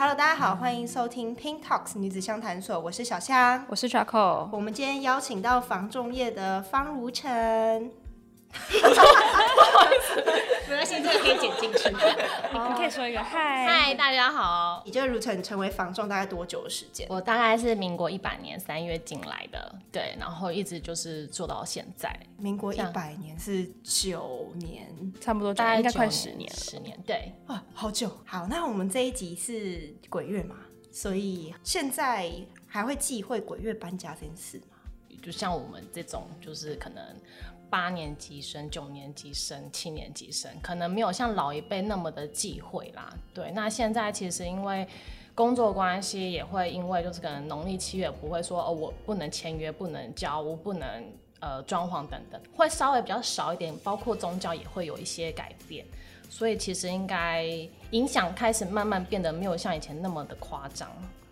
Hello，大家好，欢迎收听 Pink Talks 女子相谈所，我是小香，我是 Charco，我们今天邀请到房仲业的方如晨。没关系，这个可以剪进去。你可以说一个嗨，嗨，大家好。你觉得如晨成为房仲大概多久的时间？我大概是民国一百年三月进来的，对，然后一直就是做到现在。民国一百年是九年，差不多，大概应该快十年了。十年，对，啊，好久。好，那我们这一集是鬼月嘛，所以现在还会忌讳鬼月搬家这件事吗？就像我们这种，就是可能。八年级生、九年级生、七年级生，可能没有像老一辈那么的忌讳啦。对，那现在其实因为工作关系，也会因为就是可能农历七月不会说哦，我不能签约、不能交屋、不能呃装潢等等，会稍微比较少一点。包括宗教也会有一些改变，所以其实应该影响开始慢慢变得没有像以前那么的夸张。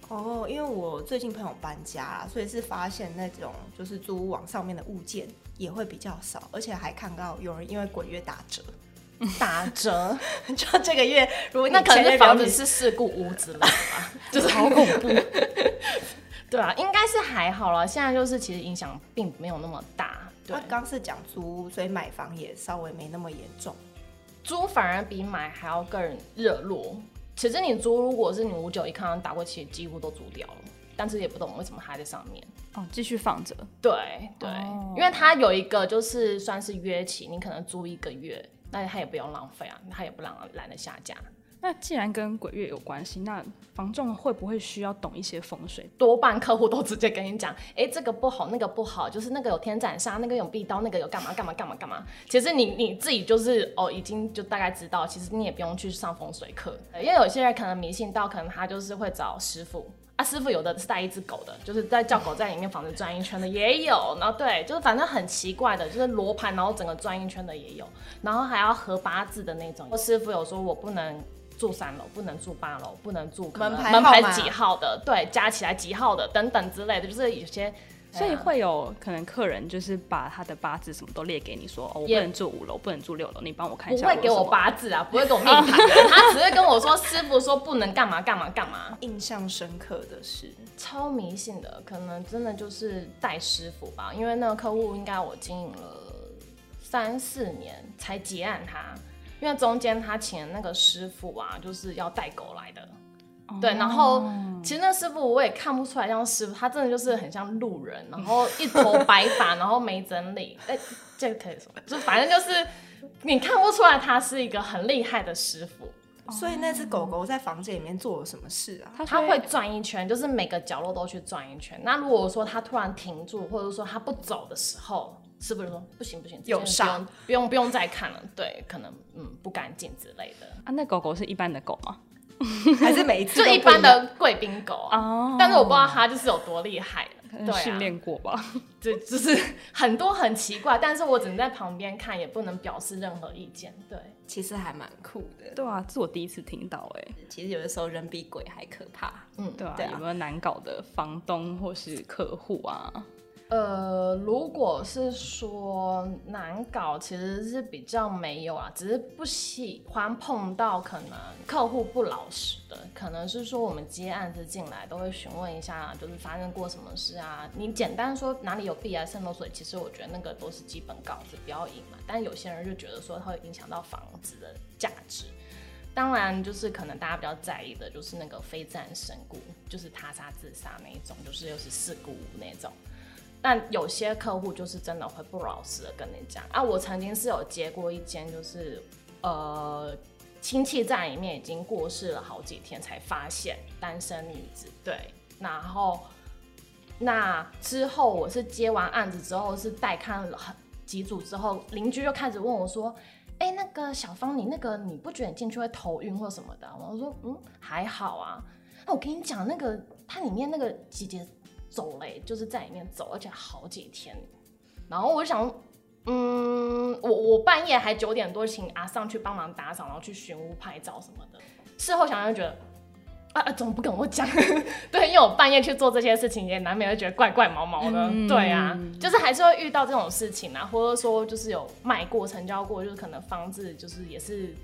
哦，因为我最近朋友搬家啦，所以是发现那种就是租屋网上面的物件也会比较少，而且还看到有人因为鬼月打折，打折，就这个月如果那可能房子是事故屋之类的吧，就是好恐怖。对啊，应该是还好了，现在就是其实影响并没有那么大。对，刚是讲租，所以买房也稍微没那么严重，租反而比买还要更热络。其实你租，如果是你五九一看到打过去，几乎都租掉了，但是也不懂为什么还在上面哦，继续放着。对对，哦、因为它有一个就是算是约期，你可能租一个月，那他也不用浪费啊，他也不懒懒得下架。那既然跟鬼月有关系，那房仲会不会需要懂一些风水？多半客户都直接跟你讲，哎、这个不好，那个不好，就是那个有天斩杀，那个有壁刀，那个有干嘛干嘛干嘛干嘛。其实你你自己就是哦，已经就大概知道，其实你也不用去上风水课，因为有些人可能迷信到，可能他就是会找师傅啊，师傅有的是带一只狗的，就是在叫狗在里面房子转一圈的也有，然后对，就是反正很奇怪的，就是罗盘然后整个转一圈的也有，然后还要合八字的那种。师傅有说我不能。住三楼不能住八楼，不能住门牌门牌几号的，对，加起来几号的等等之类的，就是有些，所以会有可能客人就是把他的八字什么都列给你说，哦，我不能住五楼，不能住六楼，你帮我看一下。不会给我八字啊，不会给我命盘，他只会跟我说师傅说不能干嘛干嘛干嘛。印象深刻的是超迷信的，可能真的就是带师傅吧，因为那个客户应该我经营了三四年才结案他。因为中间他请的那个师傅啊，就是要带狗来的，oh. 对，然后其实那师傅我也看不出来像师傅，他真的就是很像路人，然后一头白发，然后没整理，哎、欸，这个可以说，就反正就是你看不出来他是一个很厉害的师傅。Oh. 所以那只狗狗在房间里面做了什么事啊？它会转一圈，就是每个角落都去转一圈。那如果说它突然停住，或者说它不走的时候。师傅说不行不行，有伤，不用不用再看了。对，可能嗯不干净之类的。啊，那狗狗是一般的狗吗？还是每一次就一般的贵宾狗啊？Oh. 但是我不知道它就是有多厉害。对，训练过吧？对，就是很多很奇怪，但是我只能在旁边看，也不能表示任何意见。对，其实还蛮酷的。对啊，这是我第一次听到哎。其实有的时候人比鬼还可怕。嗯，对啊。对啊，有没有难搞的房东或是客户啊？呃，如果是说难搞，其实是比较没有啊，只是不喜欢碰到可能客户不老实的，可能是说我们接案子进来都会询问一下，就是发生过什么事啊。你简单说哪里有壁癌渗漏水，其实我觉得那个都是基本稿子，不要隐瞒。但有些人就觉得说它会影响到房子的价值，当然就是可能大家比较在意的就是那个非自然身故，就是他杀自杀那一种，就是又是事故那种。但有些客户就是真的会不老实的跟你讲啊，我曾经是有接过一间，就是呃亲戚在里面已经过世了好几天才发现单身女子，对，然后那之后我是接完案子之后是带看了几组之后，邻居就开始问我说，哎、那个小芳你那个你不觉得你进去会头晕或什么的？我说嗯还好啊，那我跟你讲那个它里面那个姐姐。走嘞，就是在里面走，而且好几天。然后我就想，嗯，我我半夜还九点多请阿上去帮忙打扫，然后去寻屋拍照什么的。事后想想就觉得，啊啊，怎么不跟我讲？对，因为我半夜去做这些事情，也难免会觉得怪怪毛毛的。嗯、对啊，就是还是会遇到这种事情啊，或者说就是有卖过、成交过，就是可能房子就是也是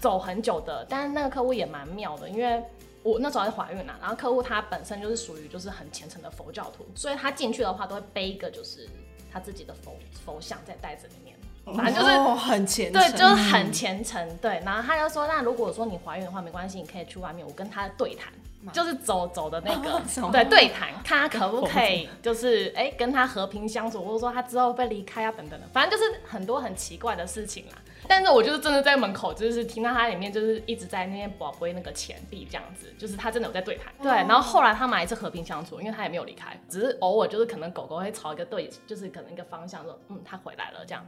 走很久的，但是那个客户也蛮妙的，因为我那时候还是怀孕了，然后客户他本身就是属于就是很虔诚的佛教徒，所以他进去的话都会背一个就是他自己的佛佛像在袋子里面，反正就是、哦、很虔诚，对，就是很虔诚，对。然后他就说，那如果说你怀孕的话，没关系，你可以去外面，我跟他对谈。就是走走的那个，哦、对对谈，看他可不可以，就是哎、欸、跟他和平相处，或者说他之后会离开啊等等的，反正就是很多很奇怪的事情啦。但是我就是真的在门口，就是听到他里面就是一直在那边宝贝那个钱币这样子，就是他真的有在对谈。对，然后后来他们还是和平相处，因为他也没有离开，只是偶尔就是可能狗狗会朝一个对，就是可能一个方向说，嗯，他回来了这样。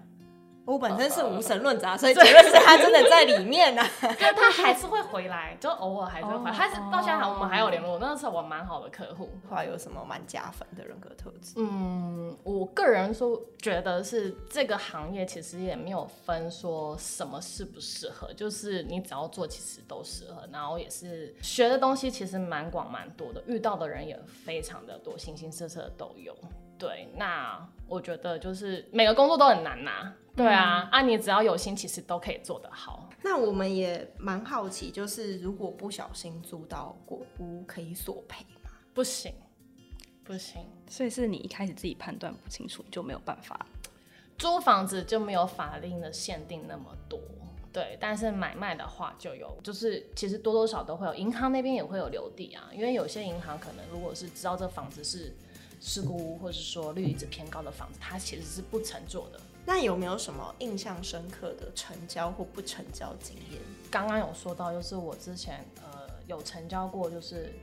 我本身是无神论者，所以结论是他真的在里面呢、啊。就他还是会回来，就偶尔还是会回来。他是到现在我们还有联络，那是我蛮好的客户。话有什么蛮加分的人格特质？嗯，我个人说觉得是这个行业其实也没有分说什么适不适合，就是你只要做其实都适合。然后也是学的东西其实蛮广蛮多的，遇到的人也非常的多，形形色色的都有。对，那我觉得就是每个工作都很难呐、啊。对啊，嗯、啊，你只要有心，其实都可以做得好。那我们也蛮好奇，就是如果不小心租到果屋，可以索赔吗？不行，不行。所以是你一开始自己判断不清楚，就没有办法。租房子就没有法令的限定那么多，对。但是买卖的话就有，就是其实多多少少都会有，银行那边也会有留地啊，因为有些银行可能如果是知道这房子是事故屋，或者是说利率值偏高的房子，它其实是不承做的。那有没有什么印象深刻的成交或不成交经验？刚刚有说到，就是我之前呃有成交过，就是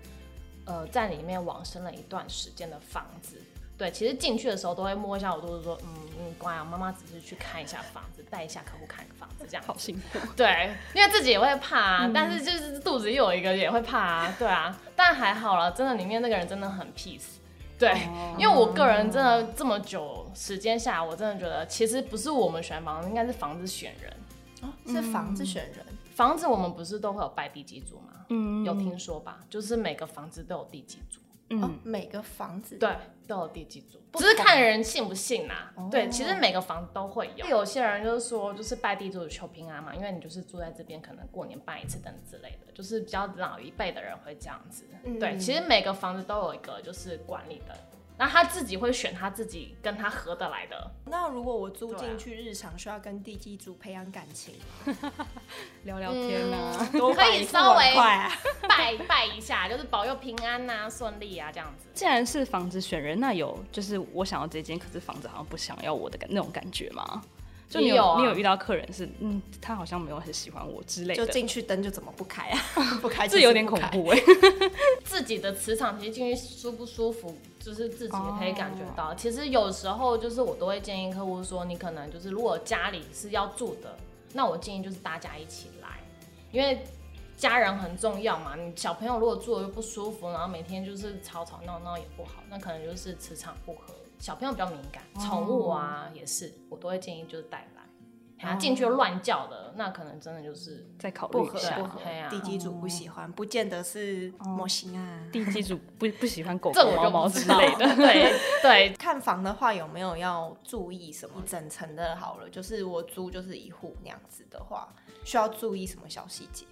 呃在里面往生了一段时间的房子。对，其实进去的时候都会摸一下我肚子，说嗯嗯乖啊，妈妈只是去看一下房子，带一下客户看个房子，这样好辛苦。对，因为自己也会怕啊，嗯、但是就是肚子又有一个也会怕啊，对啊，但还好了，真的里面那个人真的很 peace。对，因为我个人真的这么久时间下来，我真的觉得其实不是我们选房子，应该是房子选人。哦，是房子选人。嗯、房子我们不是都会有拜地基组吗？嗯，有听说吧？就是每个房子都有地基主。嗯、哦，每个房子对都有地基组，只是看人信不信呐、啊。哦、对，其实每个房子都会有。有些人就是说，就是拜地主求平安嘛，因为你就是住在这边，可能过年拜一次等之类的，就是比较老一辈的人会这样子。嗯、对，其实每个房子都有一个就是管理的。那他自己会选他自己跟他合得来的。那如果我租进去，日常需要跟地基主培养感情，聊聊天啊，嗯、可以稍微 拜拜一下，就是保佑平安呐、啊、顺利啊这样子。既然是房子选人，那有就是我想要这间，可是房子好像不想要我的感那种感觉吗？就你有，你有遇到客人是，嗯，他好像没有很喜欢我之类的，就进去灯就怎么不开啊？不开，这有点恐怖哎。自己的磁场其实进去舒不舒服，就是自己也可以感觉到。Oh. 其实有时候就是我都会建议客户说，你可能就是如果家里是要住的，那我建议就是大家一起来，因为家人很重要嘛。你小朋友如果住的又不舒服，然后每天就是吵吵闹闹也不好，那可能就是磁场不合。小朋友比较敏感，宠物啊、oh. 也是，我都会建议就是带来。他进去乱叫的，oh. 那可能真的就是再考虑一下。不合，地基主不喜欢，oh. 不见得是模型啊。地基主不不喜欢狗狗、猫猫之类的。对对，看房的话有没有要注意什么？整层的好了，就是我租就是一户那样子的话，需要注意什么小细节？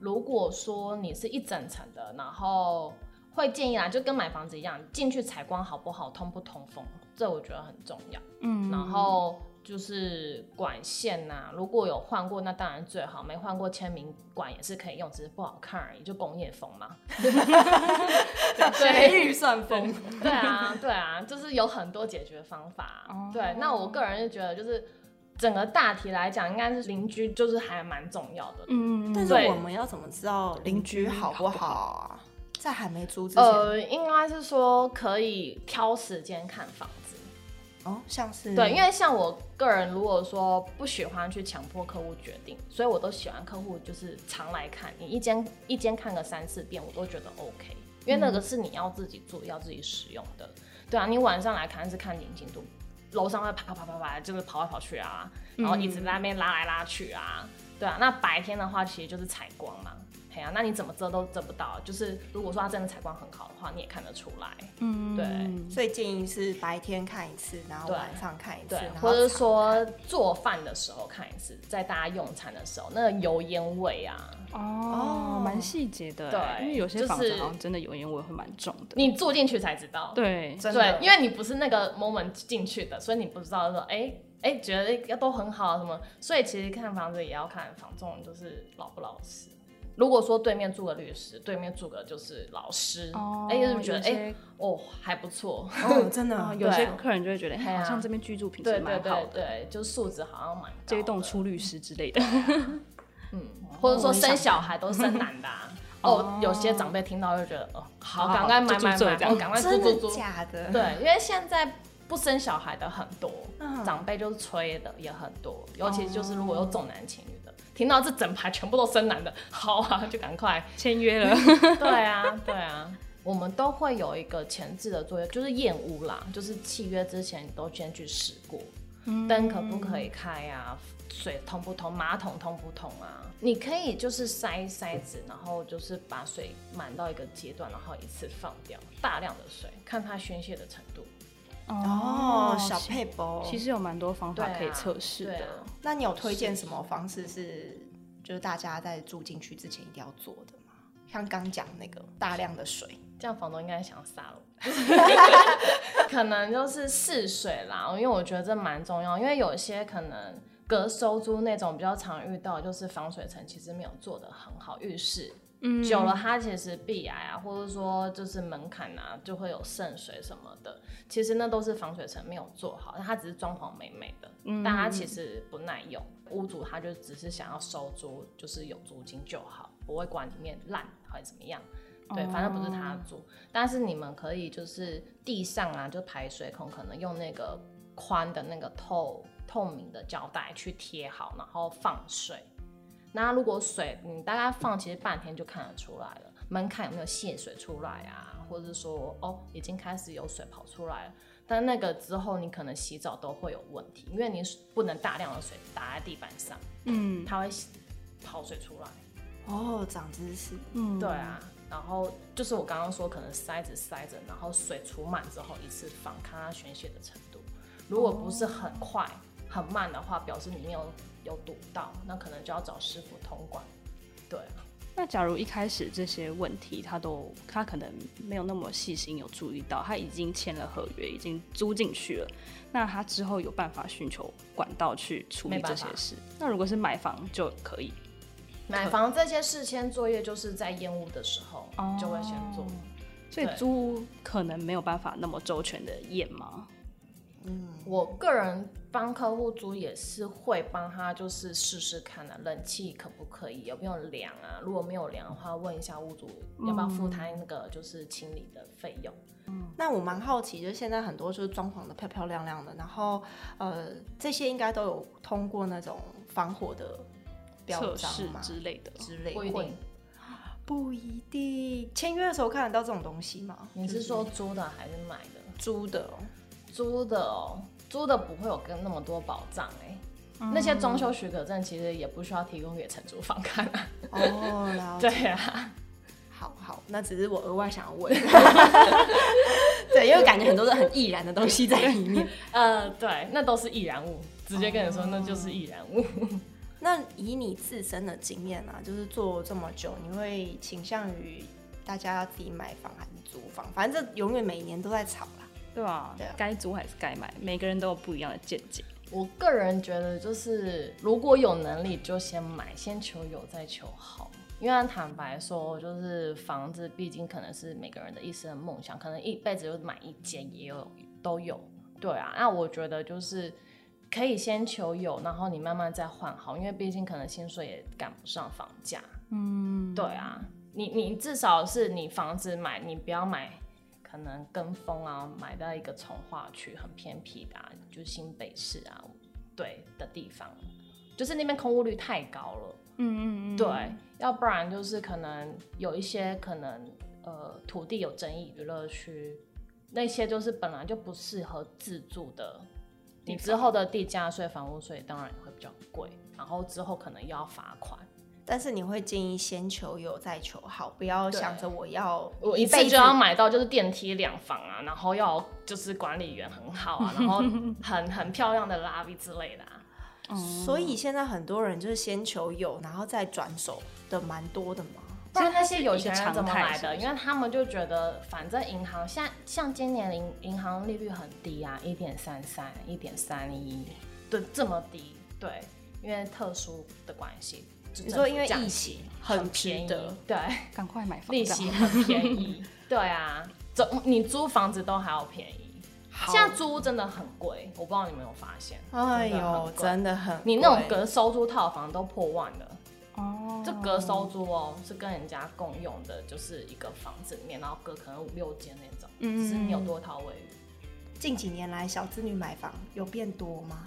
如果说你是一整层的，然后。会建议啦，就跟买房子一样，进去采光好不好，通不通风，这我觉得很重要。嗯，然后就是管线呐、啊，如果有换过，那当然最好；没换过，签名管也是可以用，只是不好看而已，就工业风嘛。对，预算风。对啊，对啊，就是有很多解决方法。哦、对，那我个人就觉得，就是整个大体来讲，应该是邻居就是还蛮重要的。嗯，但是我们要怎么知道邻居好不好啊？在还没租之前，呃，应该是说可以挑时间看房子。哦，像是对，因为像我个人，如果说不喜欢去强迫客户决定，所以我都喜欢客户就是常来看，你一间一间看个三四遍，我都觉得 OK，因为那个是你要自己住、嗯、要自己使用的，对啊，你晚上来看是看宁静度，楼上会啪啪啪啪啪，就是跑来跑去啊，然后一直在那边拉来拉去啊，对啊，那白天的话其实就是采光嘛。那你怎么遮都遮不到。就是如果说它真的采光很好的话，你也看得出来。嗯，对。所以建议是白天看一次，然后晚上看一次，对，或者说做饭的时候看一次，在大家用餐的时候，那个油烟味啊，哦，蛮细节的。对，因为有些房子好像真的油烟味会蛮重的，你住进去才知道。对，真的，对，因为你不是那个 moment 进去的，所以你不知道说，哎。哎、欸，觉得要都很好什么，所以其实看房子也要看房仲就是老不老实。如果说对面住个律师，对面住个就是老师，哎、哦，就觉得哎、欸，哦还不错，哦 真的，有些客人就会觉得，哎、啊，好像这边居住品质蛮好的，对对对对，就素质好像蛮。这一栋出律师之类的，嗯，或者说生小孩都生男的、啊，哦，有些长辈听到就觉得，哦，好，赶快买买买，我赶快租租租，假的，对，因为现在。不生小孩的很多，嗯、长辈就是催的也很多，尤其就是如果有重男轻女听到这整排全部都生男的，好啊，就赶快签约了。对啊，对啊，我们都会有一个前置的作业，就是验屋啦，就是契约之前你都先去试过，灯、嗯、可不可以开啊，水通不通，马桶通不通啊？你可以就是塞塞子，然后就是把水满到一个阶段，然后一次放掉大量的水，看它宣泄的程度。哦，小配博，其实有蛮多方法可以测试的。啊啊、那你有推荐什么方式是，就是大家在住进去之前一定要做的吗？像刚讲那个大量的水，这样房东应该想杀了我。可能就是试水啦，因为我觉得这蛮重要，因为有些可能隔收租那种比较常遇到，就是防水层其实没有做的很好，浴室。嗯，久了它其实壁癌啊，或者说就是门槛啊，就会有渗水什么的。其实那都是防水层没有做好，它只是装潢美美的，嗯、但它其实不耐用。屋主他就只是想要收租，就是有租金就好，不会管里面烂还是怎么样。对，反正不是他的租。哦、但是你们可以就是地上啊，就排水孔可能用那个宽的那个透透明的胶带去贴好，然后放水。那如果水你大概放其实半天就看得出来了，门槛有没有泄水出来啊？或者是说哦已经开始有水跑出来了，但那个之后你可能洗澡都会有问题，因为你不能大量的水打在地板上，嗯，它会跑水出来。哦，长知识。嗯，对啊。然后就是我刚刚说可能塞着塞着，然后水储满之后一次放，看它宣泄的程度。如果不是很快、哦、很慢的话，表示里面有。有堵到，那可能就要找师傅通管。对，那假如一开始这些问题他都他可能没有那么细心有注意到，他已经签了合约，已经租进去了，那他之后有办法寻求管道去处理这些事？那如果是买房就可以，买房这些事先作业就是在验屋的时候就会先做，哦、所以租可能没有办法那么周全的验吗？嗯，我个人帮客户租也是会帮他，就是试试看啊，冷气可不可以，有没有凉啊？如果没有凉的话，问一下屋主要不要付他那个就是清理的费用。嗯，那我蛮好奇，就是现在很多就是装潢的漂漂亮亮的，然后呃这些应该都有通过那种防火的标章嘛之类的之类的，不一定，不一定。签约的时候看得到这种东西吗？你是说租的还是买的？租的。租的哦，租的不会有跟那么多保障哎，嗯、那些装修许可证其实也不需要提供给承租方看啊。哦，了解。对啊，好好，那只是我额外想要问。对，因为感觉很多是很易燃的东西在里面。呃，对，那都是易燃物，直接跟你说那就是易燃物。哦、那以你自身的经验啊，就是做这么久，你会倾向于大家要自己买房还是租房？反正这永远每年都在吵啦。对啊，该租还是该买，每个人都有不一样的见解。我个人觉得，就是如果有能力就先买，先求有再求好。因为坦白说，就是房子毕竟可能是每个人的一生的梦想，可能一辈子就买一间也有都有。对啊，那我觉得就是可以先求有，然后你慢慢再换好，因为毕竟可能薪水也赶不上房价。嗯，对啊，你你至少是你房子买，你不要买。可能跟风啊，买到一个从化区很偏僻的，啊，就新北市啊，对的地方，就是那边空屋率太高了。嗯嗯嗯，对，要不然就是可能有一些可能呃土地有争议，娱乐区那些就是本来就不适合自住的，你之后的地价税、房屋税当然也会比较贵，然后之后可能又要罚款。但是你会建议先求有再求好，不要想着我要我一辈子就要买到就是电梯两房啊，然后要就是管理员很好啊，然后 很很漂亮的 lobby 之类的啊。所以现在很多人就是先求有，然后再转手的蛮多的嘛。不然那些有钱人怎么来的？因为他们就觉得反正银行像像今年银银行利率很低啊，一点三三、一点三一，对，这么低，对，因为特殊的关系。你说因为 利息很便宜，对，赶快买房，利息很便宜，对啊，租你租房子都还要便宜。现在租真的很贵，我不知道你们有没有发现？哎呦，真的很贵，你那种隔收租套房都破万了哦。这隔收租哦，是跟人家共用的，就是一个房子里面，然后隔可能五六间那种，嗯，只是你有多套卫浴。近几年来，小资女买房有变多吗？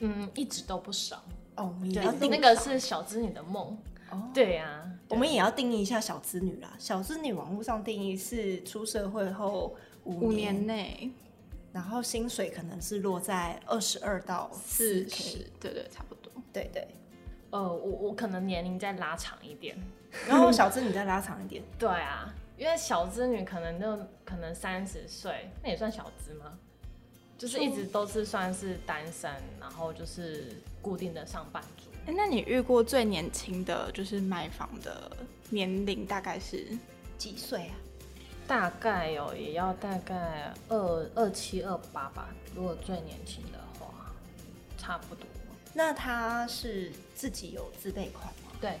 嗯，一直都不少。哦，我们也要定那个是小资女的梦。哦，对呀，我们也要定义一下小资女啦。小资女网络上定义是出社会后五年内，然后薪水可能是落在二十二到四十对对，差不多。对对，呃，我我可能年龄再拉长一点，然后小资女再拉长一点。对啊，因为小资女可能就可能三十岁，那也算小资吗？就是一直都是算是单身，然后就是固定的上班族。哎、欸，那你遇过最年轻的就是买房的年龄大概是几岁啊？大概有、喔、也要大概二二七二八吧。如果最年轻的话，差不多。那他是自己有自备款吗？对，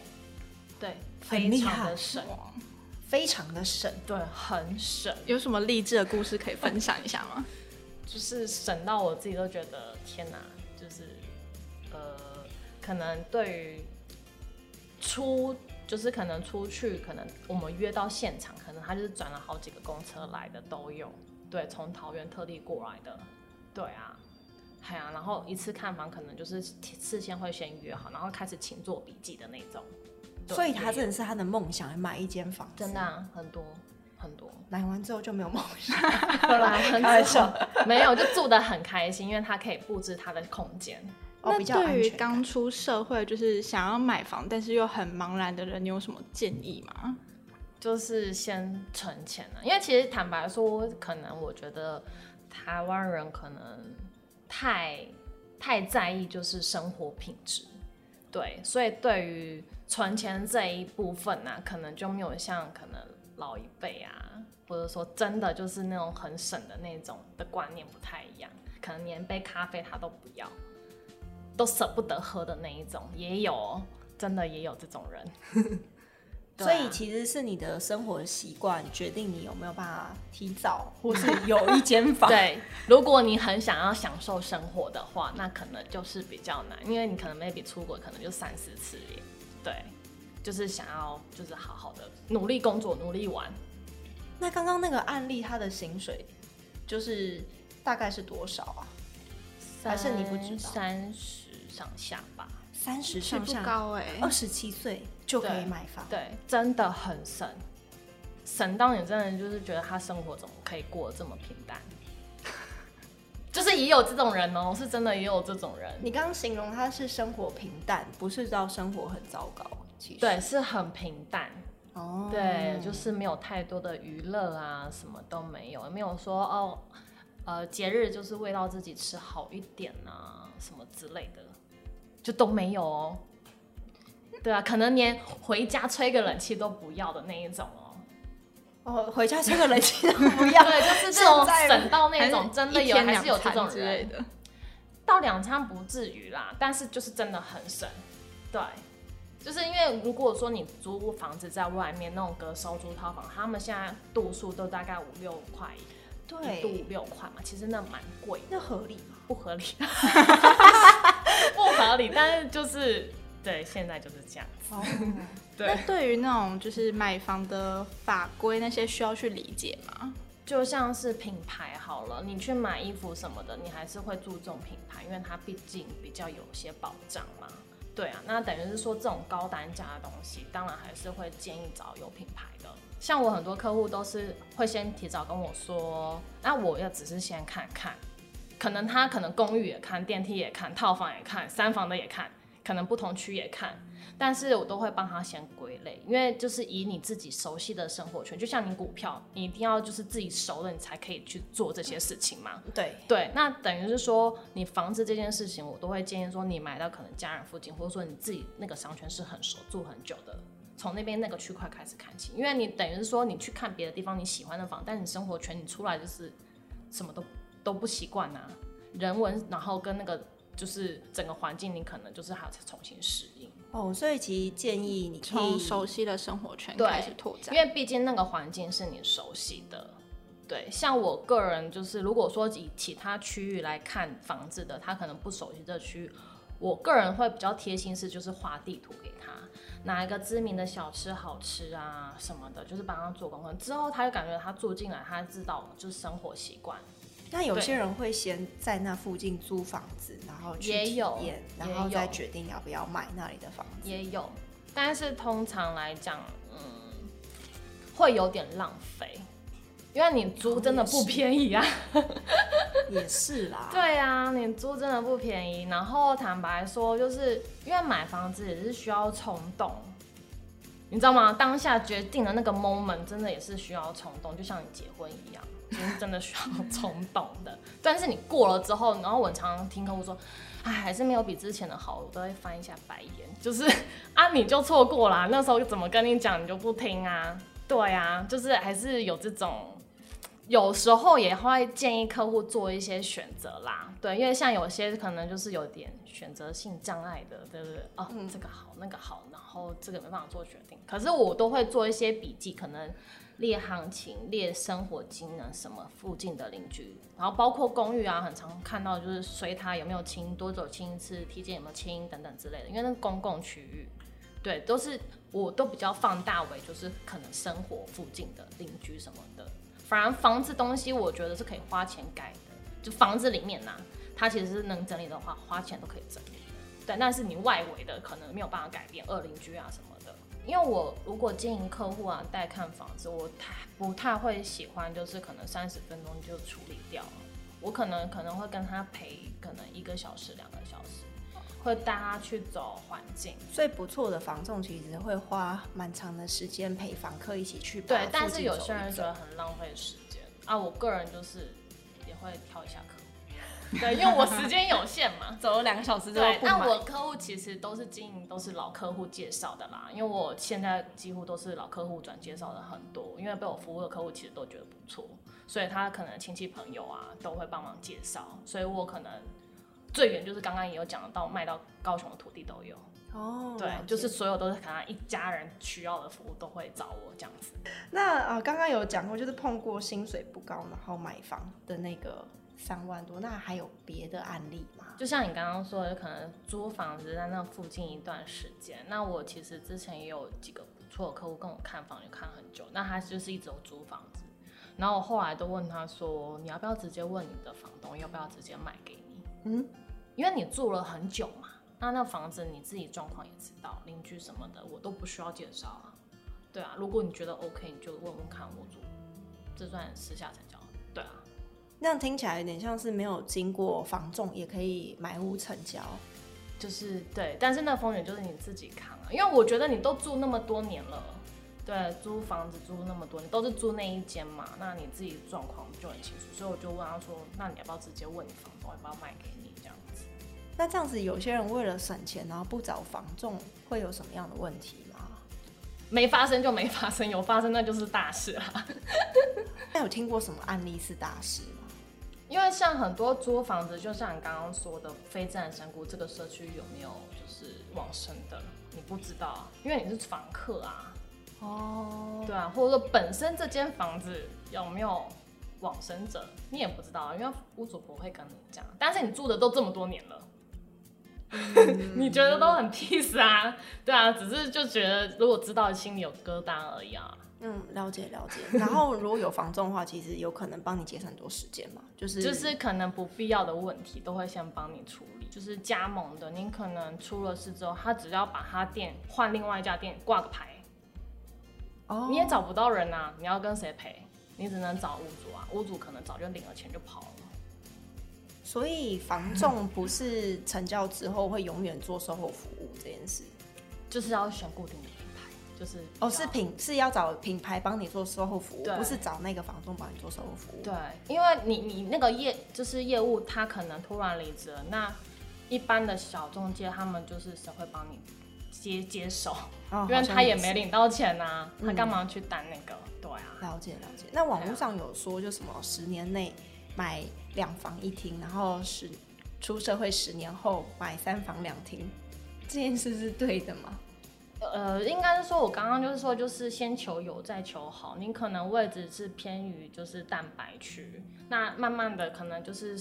对，非常的省，非常的省，对，很省。有什么励志的故事可以分享一下吗？就是省到我自己都觉得天哪，就是呃，可能对于出就是可能出去，可能我们约到现场，可能他就是转了好几个公车来的都有，对，从桃园特地过来的，对啊，哎呀，然后一次看房可能就是事先会先约好，然后开始请做笔记的那种，所以他真的是他的梦想，买一间房，真的啊，很多。很多买完之后就没有梦想，后来开玩笑，没有就住得很开心，因为他可以布置他的空间。那对于刚出社会就是想要买房，但是又很茫然的人，你有什么建议吗？就是先存钱了，因为其实坦白说，可能我觉得台湾人可能太太在意就是生活品质，对，所以对于存钱这一部分呢、啊，可能就没有像可能。老一辈啊，或者说真的就是那种很省的那种的观念不太一样，可能连杯咖啡他都不要，都舍不得喝的那一种也有，真的也有这种人。所以其实是你的生活习惯决定你有没有办法提早或是 有一间房。对，如果你很想要享受生活的话，那可能就是比较难，因为你可能 maybe 出国可能就三四次耶。对。就是想要，就是好好的努力工作，努力玩。那刚刚那个案例，他的薪水就是大概是多少啊？还是你不知道？三十上下吧，三十上下，不高哎、欸。二十七岁就可以买房，对，对，真的很神，神到你真的就是觉得他生活怎么可以过得这么平淡？就是也有这种人哦、喔，是真的也有这种人。你刚刚形容他是生活平淡，不是到生活很糟糕。其实对，是很平淡。哦，对，就是没有太多的娱乐啊，什么都没有，也没有说哦，呃，节日就是为到自己吃好一点啊，什么之类的，就都没有哦。对啊，可能连回家吹个冷气都不要的那一种哦。哦，回家吹个冷气都不要，对，就是这种省到那种，真的有还是有这种之类的。到两餐不至于啦，但是就是真的很省，对。就是因为如果说你租房子在外面那种隔收租套房，他们现在度数都大概五六块，对，度五六块嘛，其实那蛮贵，那合理吗？不合理，不 合理，但是就是对，现在就是这样子。Oh. 对，那对于那种就是买房的法规那些需要去理解吗？就像是品牌好了，你去买衣服什么的，你还是会注重品牌，因为它毕竟比较有些保障嘛。对啊，那等于是说这种高单价的东西，当然还是会建议找有品牌的。像我很多客户都是会先提早跟我说，那我要只是先看看，可能他可能公寓也看，电梯也看，套房也看，三房的也看，可能不同区也看，但是我都会帮他先归类，因为就是以你自己熟悉的生活圈，就像你股票，你一定要就是自己熟了，你才可以去做这些事情嘛。对。对，那等于是说，你房子这件事情，我都会建议说，你买到可能家人附近，或者说你自己那个商圈是很熟、住很久的，从那边那个区块开始看起，因为你等于是说，你去看别的地方你喜欢的房，但你生活圈你出来就是什么都都不习惯呐，人文，然后跟那个。就是整个环境，你可能就是还要再重新适应哦，所以其实建议你从熟悉的生活圈开始拓展，因为毕竟那个环境是你熟悉的。对，像我个人就是，如果说以其他区域来看房子的，他可能不熟悉这个区域，我个人会比较贴心是，就是画地图给他，哪一个知名的小吃好吃啊什么的，就是帮他做功课，之后他就感觉他住进来，他知道就是生活习惯。那有些人会先在那附近租房子，然后去体验，然后再决定要不要买那里的房子。也有，但是通常来讲，嗯，会有点浪费，因为你租真的不便宜啊。也是啦。对啊，你租真的不便宜。然后坦白说，就是因为买房子也是需要冲动，你知道吗？当下决定的那个 moment 真的也是需要冲动，就像你结婚一样。真的需要冲动的，但是你过了之后，然后我常常听客户说，哎，还是没有比之前的好，我都会翻一下白眼，就是啊，你就错过啦，那时候怎么跟你讲，你就不听啊，对啊，就是还是有这种，有时候也会建议客户做一些选择啦，对，因为像有些可能就是有点选择性障碍的，对不对？哦，这个好，那个好，然后这个没办法做决定，可是我都会做一些笔记，可能。列行情，列生活机能，什么附近的邻居，然后包括公寓啊，很常看到就是随他有没有清，多久清一次，体检有没有清等等之类的，因为那是公共区域，对，都是我都比较放大为就是可能生活附近的邻居什么的。反而房子东西，我觉得是可以花钱改的，就房子里面呐、啊，它其实是能整理的话，花钱都可以整理。对，但是你外围的可能没有办法改变，恶邻居啊什么。因为我如果经营客户啊，带看房子，我太不太会喜欢，就是可能三十分钟就处理掉了。我可能可能会跟他陪，可能一个小时、两个小时，会带他去走环境。所以不错的房仲其实会花蛮长的时间陪房客一起去。对，但是有些人觉得很浪费时间啊。我个人就是也会挑一下客。对，因为我时间有限嘛，走了两个小时就对。那我客户其实都是经营，都是老客户介绍的啦。因为我现在几乎都是老客户转介绍的很多，因为被我服务的客户其实都觉得不错，所以他可能亲戚朋友啊都会帮忙介绍。所以我可能最远就是刚刚也有讲到卖到高雄的土地都有。哦，对，就是所有都是可能一家人需要的服务都会找我这样子。那啊，刚刚有讲过，就是碰过薪水不高然后买房的那个。三万多，那还有别的案例吗？就像你刚刚说的，可能租房子在那附近一段时间。那我其实之前也有几个不错的客户跟我看房，就看很久。那他就是一直有租房子，然后我后来都问他说：“你要不要直接问你的房东要不要直接卖给你？”嗯，因为你住了很久嘛，那那房子你自己状况也知道，邻居什么的我都不需要介绍啊。对啊，如果你觉得 OK，你就问问看我住，这算私下成交。对啊。这样听起来有点像是没有经过房仲也可以买屋成交，就是对，但是那风险就是你自己扛啊，因为我觉得你都住那么多年了，对，租房子租那么多年都是租那一间嘛，那你自己状况就很清楚，所以我就问他说，那你要不要直接问你房东要不要卖给你这样子？那这样子有些人为了省钱然后不找房仲，会有什么样的问题吗？没发生就没发生，有发生那就是大事啊。那有听过什么案例是大事？因为像很多租房子，就像你刚刚说的，非自然山谷这个社区有没有就是往生的？你不知道啊，因为你是房客啊。哦。对啊，或者说本身这间房子有没有往生者，你也不知道啊，因为屋主不会跟你讲。但是你住的都这么多年了，你觉得都很 peace 啊？对啊，只是就觉得如果知道心里有疙瘩而已啊。嗯，了解了解。然后如果有房仲的话，其实有可能帮你节省很多时间嘛，就是就是可能不必要的问题都会先帮你处理。就是加盟的，你可能出了事之后，他只要把他店换另外一家店挂个牌，哦，你也找不到人啊，你要跟谁赔？你只能找屋主啊，屋主可能早就领了钱就跑了。所以房仲不是成交之后会永远做售后服务这件事，就是要选固定的就是哦是品是要找品牌帮你做售后服务，不是找那个房东帮你做售后服务。对，因为你你那个业就是业务，他可能突然离职了，那一般的小中介他们就是谁会帮你接接手？哦，因为他也没领到钱啊，他干嘛去担那个？对啊，了解了解。那网络上有说就什么十年内买两房一厅，然后十出社会十年后买三房两厅，这件事是对的吗？呃，应该是说，我刚刚就是说，就是先求有，再求好。你可能位置是偏于就是蛋白区，那慢慢的可能就是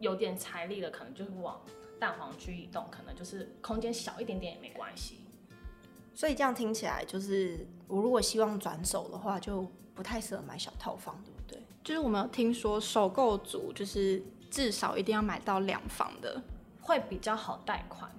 有点财力的，可能就是往蛋黄区移动，可能就是空间小一点点也没关系。所以这样听起来，就是我如果希望转手的话，就不太适合买小套房，对不对？就是我们有听说首购族就是至少一定要买到两房的，会比较好贷款。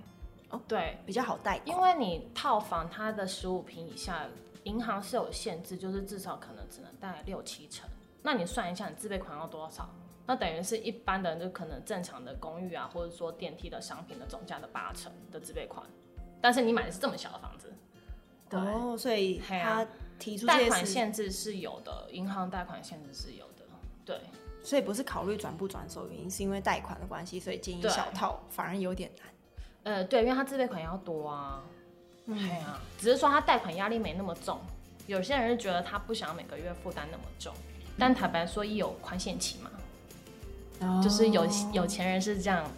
哦，对，比较好贷款，因为你套房它的十五平以下，银行是有限制，就是至少可能只能贷六七成。那你算一下，你自备款要多少？那等于是一般的人就可能正常的公寓啊，或者说电梯的商品的总价的八成的自备款。但是你买的是这么小的房子，对哦，所以他提出贷款限制是有的，银行贷款限制是有的，对。所以不是考虑转不转手原因，是因为贷款的关系，所以建议小套反而有点难。呃，对，因为他自备款要多啊，对、嗯、啊，只是说他贷款压力没那么重。有些人是觉得他不想每个月负担那么重，但坦白说，一有宽限期嘛，哦、就是有有钱人是这样，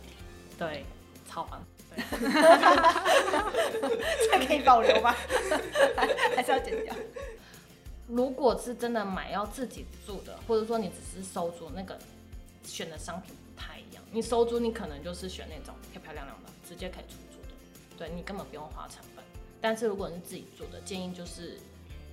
对，超房，对 这可以保留吗？还是要剪掉？如果是真的买要自己住的，或者说你只是收租，那个选的商品不太。你收租，你可能就是选那种漂漂亮亮的。直接可以出租的，对，你根本不用花成本。但是如果你是自己住的，建议就是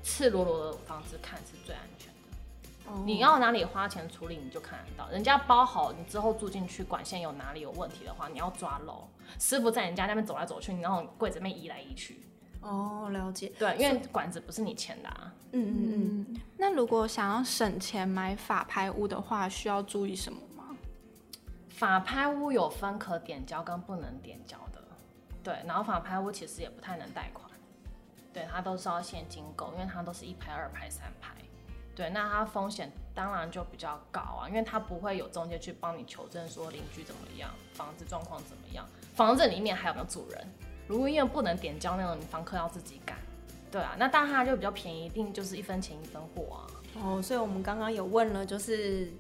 赤裸裸的房子看是最安全的。哦。你要哪里花钱处理，你就看得到。人家包好，你之后住进去，管线有哪里有问题的话，你要抓漏。师傅在人家那边走来走去，然后柜子那边移来移去。哦，了解。对，因为管子不是你签的啊。嗯嗯嗯。那如果想要省钱买法拍屋的话，需要注意什么？法拍屋有分可点交跟不能点交的，对，然后法拍屋其实也不太能贷款，对，它都是要现金购，因为它都是一拍、二拍、三拍，对，那它风险当然就比较高啊，因为它不会有中介去帮你求证说邻居怎么样，房子状况怎么样，房子里面还有没有主人，如果因为不能点交那种，你房客要自己赶，对啊，那当然它就比较便宜，一定就是一分钱一分货啊。哦，所以我们刚刚有问了，就是。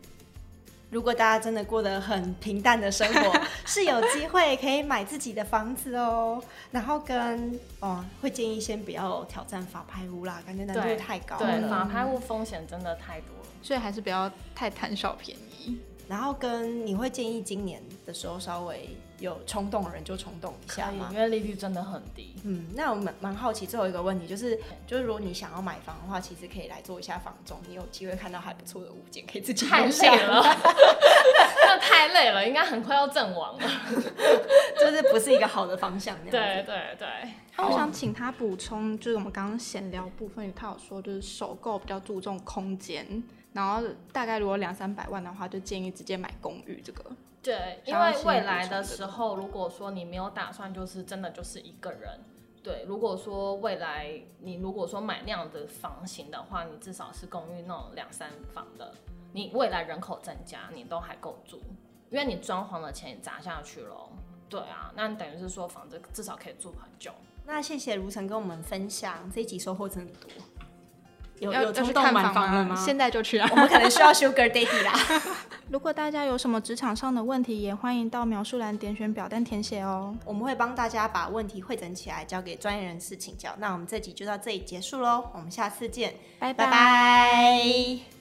如果大家真的过得很平淡的生活，是有机会可以买自己的房子哦。然后跟哦，会建议先不要挑战法拍屋啦，感觉难度太高了。对，法拍屋风险真的太多了，所以还是不要太贪小便宜。然后跟你会建议今年的时候稍微。有冲动的人就冲动一下嘛，因为利率真的很低。嗯，那我蛮蛮好奇，最后一个问题就是，就是如果你想要买房的话，其实可以来做一下房中，你有机会看到还不错的物件，可以自己太累了，那太累了，应该很快要阵亡了，就是不是一个好的方向。对对对。我想请他补充，就是我们刚刚闲聊部分，他有说就是首购比较注重空间，然后大概如果两三百万的话，就建议直接买公寓这个。对，因为未来的时候，如果说你没有打算，就是真的就是一个人，对，如果说未来你如果说买那样的房型的话，你至少是公寓那种两三房的，你未来人口增加，你都还够住，因为你装潢的钱也砸下去了，对啊，那等于是说房子至少可以住很久。那谢谢如晨跟我们分享，这一集收获真的多。有有冲动买房了吗？现在就去啊！我们可能需要 Sugar Daddy 啦。如果大家有什么职场上的问题，也欢迎到描述栏点选表单填写哦。我们会帮大家把问题汇整起来，交给专业人士请教。那我们这集就到这里结束喽，我们下次见，拜拜。